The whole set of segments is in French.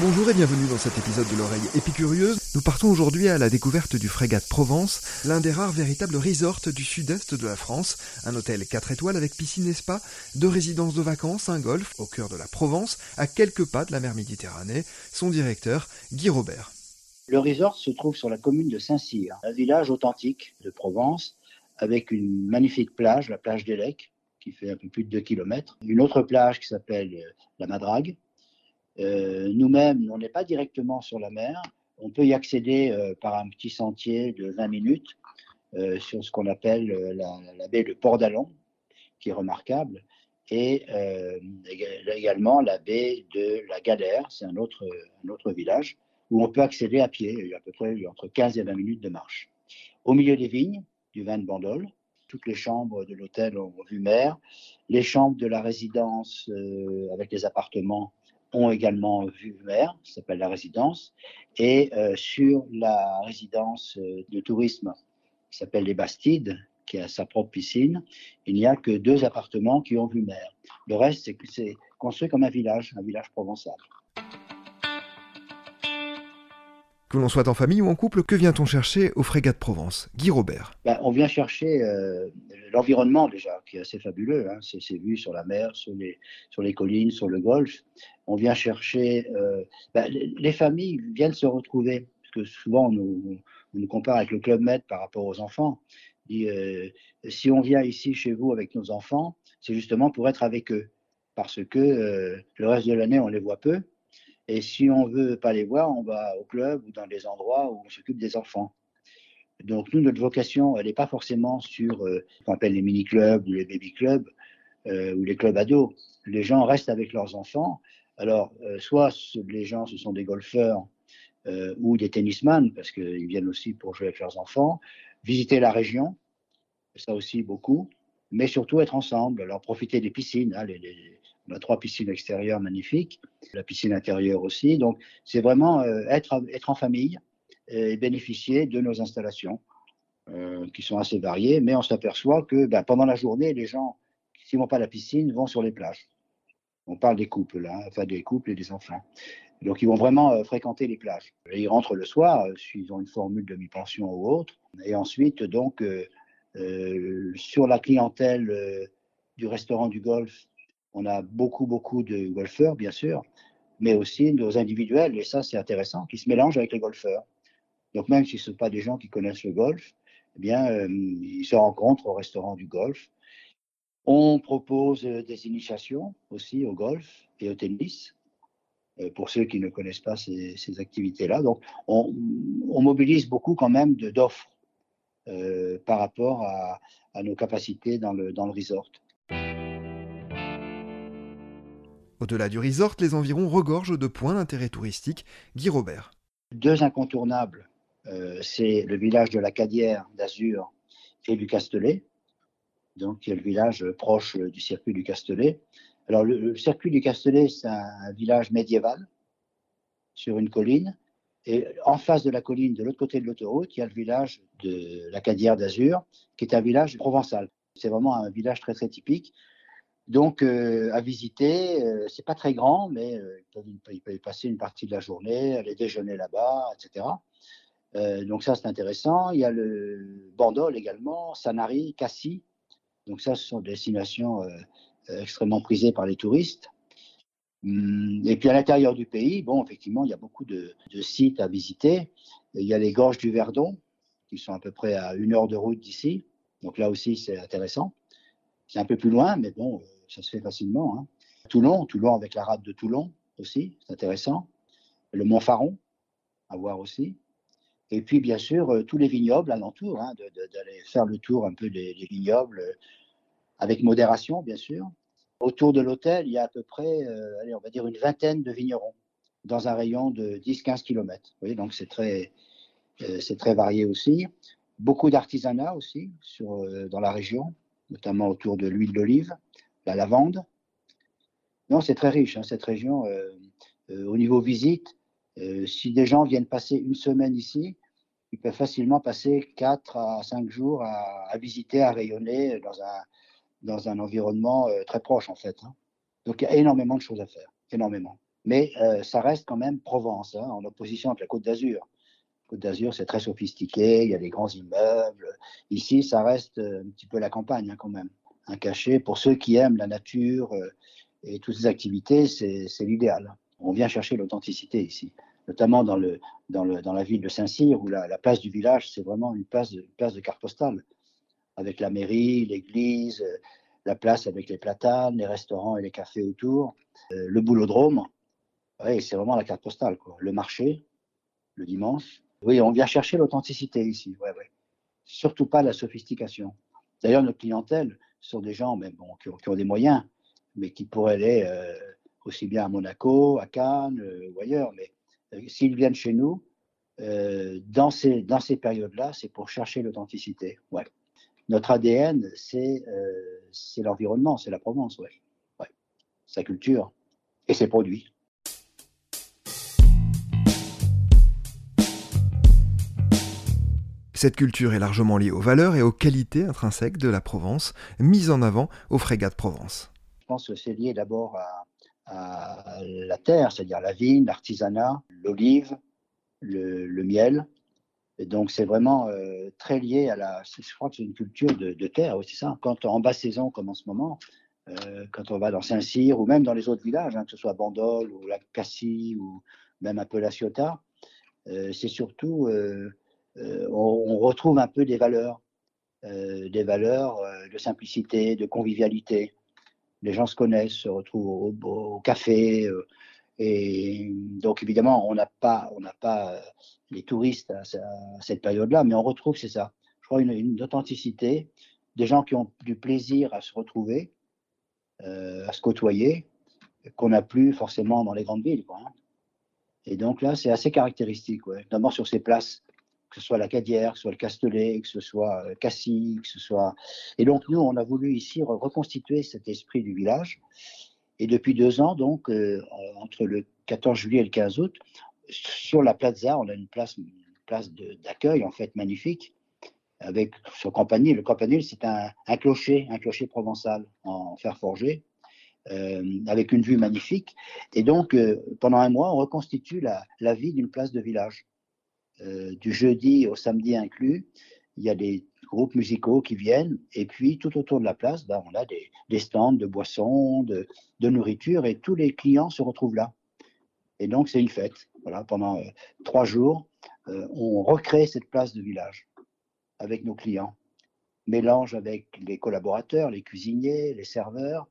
Bonjour et bienvenue dans cet épisode de l'oreille épicurieuse. Nous partons aujourd'hui à la découverte du Frégate Provence, l'un des rares véritables resorts du sud-est de la France. Un hôtel 4 étoiles avec piscine et spa, deux résidences de vacances, un golf au cœur de la Provence, à quelques pas de la mer Méditerranée. Son directeur, Guy Robert. Le resort se trouve sur la commune de Saint-Cyr, un village authentique de Provence, avec une magnifique plage, la plage d'Elec, qui fait un peu plus de 2 km. Une autre plage qui s'appelle euh, la Madrague, nous-mêmes, on n'est pas directement sur la mer. On peut y accéder euh, par un petit sentier de 20 minutes euh, sur ce qu'on appelle la, baie de Port d'Alon, qui est remarquable, et également la baie de la Galère, c'est un autre, un autre village, où on peut accéder à pied, il y a à peu près entre 15 et 20 minutes de marche. Au milieu des vignes, du vin de Bandol, toutes les chambres de l'hôtel ont vue mer. Les chambres de la résidence avec les appartements ont également vu mer, ça s'appelle la résidence, et euh, sur la résidence euh, de tourisme qui s'appelle les Bastides, qui a sa propre piscine, il n'y a que deux appartements qui ont vu mer. Le reste, c'est construit comme un village, un village provençal. Que l'on soit en famille ou en couple, que vient-on chercher au Frégat de Provence? Guy Robert. Ben, on vient chercher euh, l'environnement déjà, qui est assez fabuleux. Hein. C'est vues sur la mer, sur les, collines, sur le golfe. On vient chercher... Euh, ben, les familles viennent se retrouver, parce que souvent on nous, on nous compare avec le Club Med par rapport aux enfants. Euh, si on vient ici chez vous avec nos enfants, c'est justement pour être avec eux, parce que le reste de l'année, on les voit peu. Et si on veut pas les voir, on va au club ou dans des endroits où on s'occupe des enfants. Donc nous, notre vocation, elle n'est pas forcément sur euh, ce qu'on appelle les mini-clubs ou les baby-clubs euh, ou les clubs ados. Les gens restent avec leurs enfants. Alors, euh, soit les gens, ce sont des golfeurs ou des tennisman, parce qu'ils viennent aussi pour jouer avec leurs enfants, visiter la région, ça aussi beaucoup, mais surtout être ensemble, alors profiter des piscines, hein, les, on a trois piscines extérieures magnifiques, la piscine intérieure aussi. Donc, c'est vraiment euh, être, être en famille et bénéficier de nos installations euh, qui sont assez variées. Mais on s'aperçoit que ben, pendant la journée, les gens qui ne pas la piscine vont sur les plages. On parle des couples, là, enfin des couples et des enfants. Donc, ils vont vraiment euh, fréquenter les plages. ils rentrent le soir, suivant une formule de mi-pension ou autre. Et ensuite, donc, sur la clientèle du restaurant du golf on a beaucoup, beaucoup de golfeurs, bien sûr, mais aussi nos individuels, et ça c'est intéressant, qui se mélangent avec les golfeurs. Donc même si ce ne sont pas des gens qui connaissent le golf, eh bien, euh, ils se rencontrent au restaurant du golf. On propose euh, des initiations aussi au golf et au tennis, euh, pour ceux qui ne connaissent pas ces, activités-là. Donc on, mobilise beaucoup quand même d'offres par rapport à, nos capacités dans le, dans le resort. Au-delà du resort, les environs regorgent de points d'intérêt touristique. Guy Robert. Deux incontournables, euh, c'est le village de la Cadière d'Azur et du Castellet, donc qui est le village proche du circuit du Castellet. Alors le, circuit du Castellet, c'est un, village médiéval sur une colline. Et en face de la colline, de l'autre côté de l'autoroute, il y a le village de la Cadière d'Azur, qui est un village provençal. C'est vraiment un village très très typique. Donc, euh, à visiter, euh, c'est pas très grand, mais euh, ils, peuvent, y passer une partie de la journée, aller déjeuner là-bas, etc. donc ça, c'est intéressant. Il y a le Bandol également, Sanary, Cassis. Donc ça, ce sont des destinations extrêmement prisées par les touristes. Hum, et puis à l'intérieur du pays, bon, effectivement, il y a beaucoup de, sites à visiter. Il y a les gorges du Verdon, qui sont à peu près à une heure de route d'ici. Donc là aussi, c'est intéressant. C'est un peu plus loin, mais bon, ça se fait facilement. Hein. Toulon, Toulon avec la rade de Toulon aussi, c'est intéressant. Le Mont Faron, à voir aussi. Et puis, bien sûr, euh, tous les vignobles alentours, hein, d'aller faire le tour un peu des, vignobles euh, avec modération, bien sûr. Autour de l'hôtel, il y a à peu près, euh, on va dire, une vingtaine de vignerons dans un rayon de 10-15 km. Vous donc c'est très, c'est très varié aussi. Beaucoup d'artisanat aussi dans la région, notamment autour de l'huile d'olive la lavande. Non, c'est très riche, hein, cette région. Euh, euh, au niveau visite, euh, si des gens viennent passer une semaine ici, ils peuvent facilement passer 4 à 5 jours à, visiter, à rayonner dans un, dans un environnement très proche, en fait. Hein. Donc, il y a énormément de choses à faire, énormément. Mais ça reste quand même Provence, hein, en opposition avec la Côte d'Azur. Côte d'Azur, c'est très sophistiqué, il y a des grands immeubles. Ici, ça reste un petit peu la campagne quand même. Un cachet pour ceux qui aiment la nature euh, et toutes ces activités, c'est l'idéal. On vient chercher l'authenticité ici, notamment dans, la ville de Saint-Cyr, où la, place du village, c'est vraiment une place, de, carte postale, avec la mairie, l'église, la place avec les platanes, les restaurants et les cafés autour, le boulodrome. Oui, c'est vraiment la carte postale. Quoi. Le marché, le dimanche. Oui, on vient chercher l'authenticité ici. Ouais, ouais. Surtout pas la sophistication. D'ailleurs, notre clientèle sont des gens qui, ont, des moyens, mais qui pourraient aller euh, aussi bien à Monaco, à Cannes euh, ou ailleurs. Mais euh, s'ils viennent chez nous, dans ces, périodes-là, c'est pour chercher l'authenticité. Ouais. Notre ADN, c'est l'environnement, c'est la Provence, ouais. sa culture et ses produits. Cette culture est largement liée aux valeurs et aux qualités intrinsèques de la Provence, mises en avant aux frégates Provence. Je pense que c'est lié d'abord à, la terre, c'est-à-dire la vigne, l'artisanat, l'olive, le, miel. Et donc c'est vraiment euh, très lié à la. Je crois que c'est une culture de, terre, aussi ça. Quand en basse saison, comme en ce moment, euh, quand on va dans Saint-Cyr ou même dans les autres villages, hein, que ce soit Bandol ou la Cassis ou même un peu la Ciotat, euh, c'est surtout on, retrouve un peu des valeurs, euh, des valeurs euh, de simplicité, de convivialité. Les gens se connaissent, se retrouvent au, café. et donc, évidemment, on n'a pas, les touristes à, cette période-là, mais on retrouve, c'est ça, je crois, une, authenticité, des gens qui ont du plaisir à se retrouver, à se côtoyer, qu'on n'a plus forcément dans les grandes villes. Hein. Et donc là, c'est assez caractéristique, notamment sur ces places que ce soit la Cadière, que ce soit le Castellet, que ce soit euh, Cassis, que ce soit. Et donc, nous, on a voulu ici reconstituer cet esprit du village. Et depuis deux ans, donc, euh, entre le 14 juillet et le 15 août, sur la plaza, on a une place, place d'accueil, en fait, magnifique, avec ce campanile. Le campanile, c'est un, clocher, un clocher provençal en fer forgé. Euh, avec une vue magnifique. Et donc, pendant un mois, on reconstitue la vie d'une place de village. Euh, du jeudi au samedi inclus, il y a des groupes musicaux qui viennent, et puis tout autour de la place, ben, on a des, stands de boissons, de, nourriture, et tous les clients se retrouvent là. Et donc c'est une fête. Voilà, pendant euh, trois jours, euh, on recrée cette place de village avec nos clients. Mélange avec les collaborateurs, les cuisiniers, les serveurs.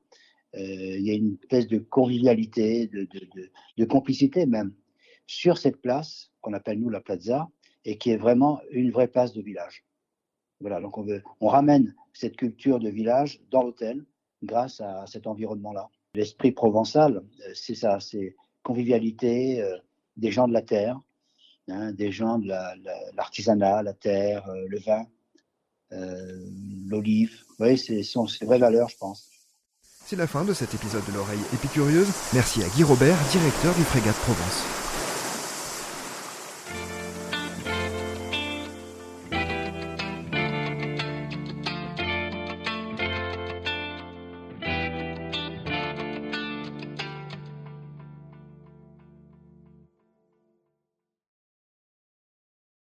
il y a une espèce de convivialité, de complicité même sur cette place qu'on appelle nous la plaza et qui est vraiment une vraie place de village. Voilà, donc on, veut, on ramène cette culture de village dans l'hôtel grâce à cet environnement-là. L'esprit provençal, euh, c'est ça, c'est convivialité euh, des gens de la terre, hein, des gens de l'artisanat, la, terre, euh, le vin, l'olive. Oui, c'est ces vraies valeurs, je pense. C'est la fin de cet épisode de l'oreille épicurieuse. Merci à Guy Robert, directeur du Frégate Provence.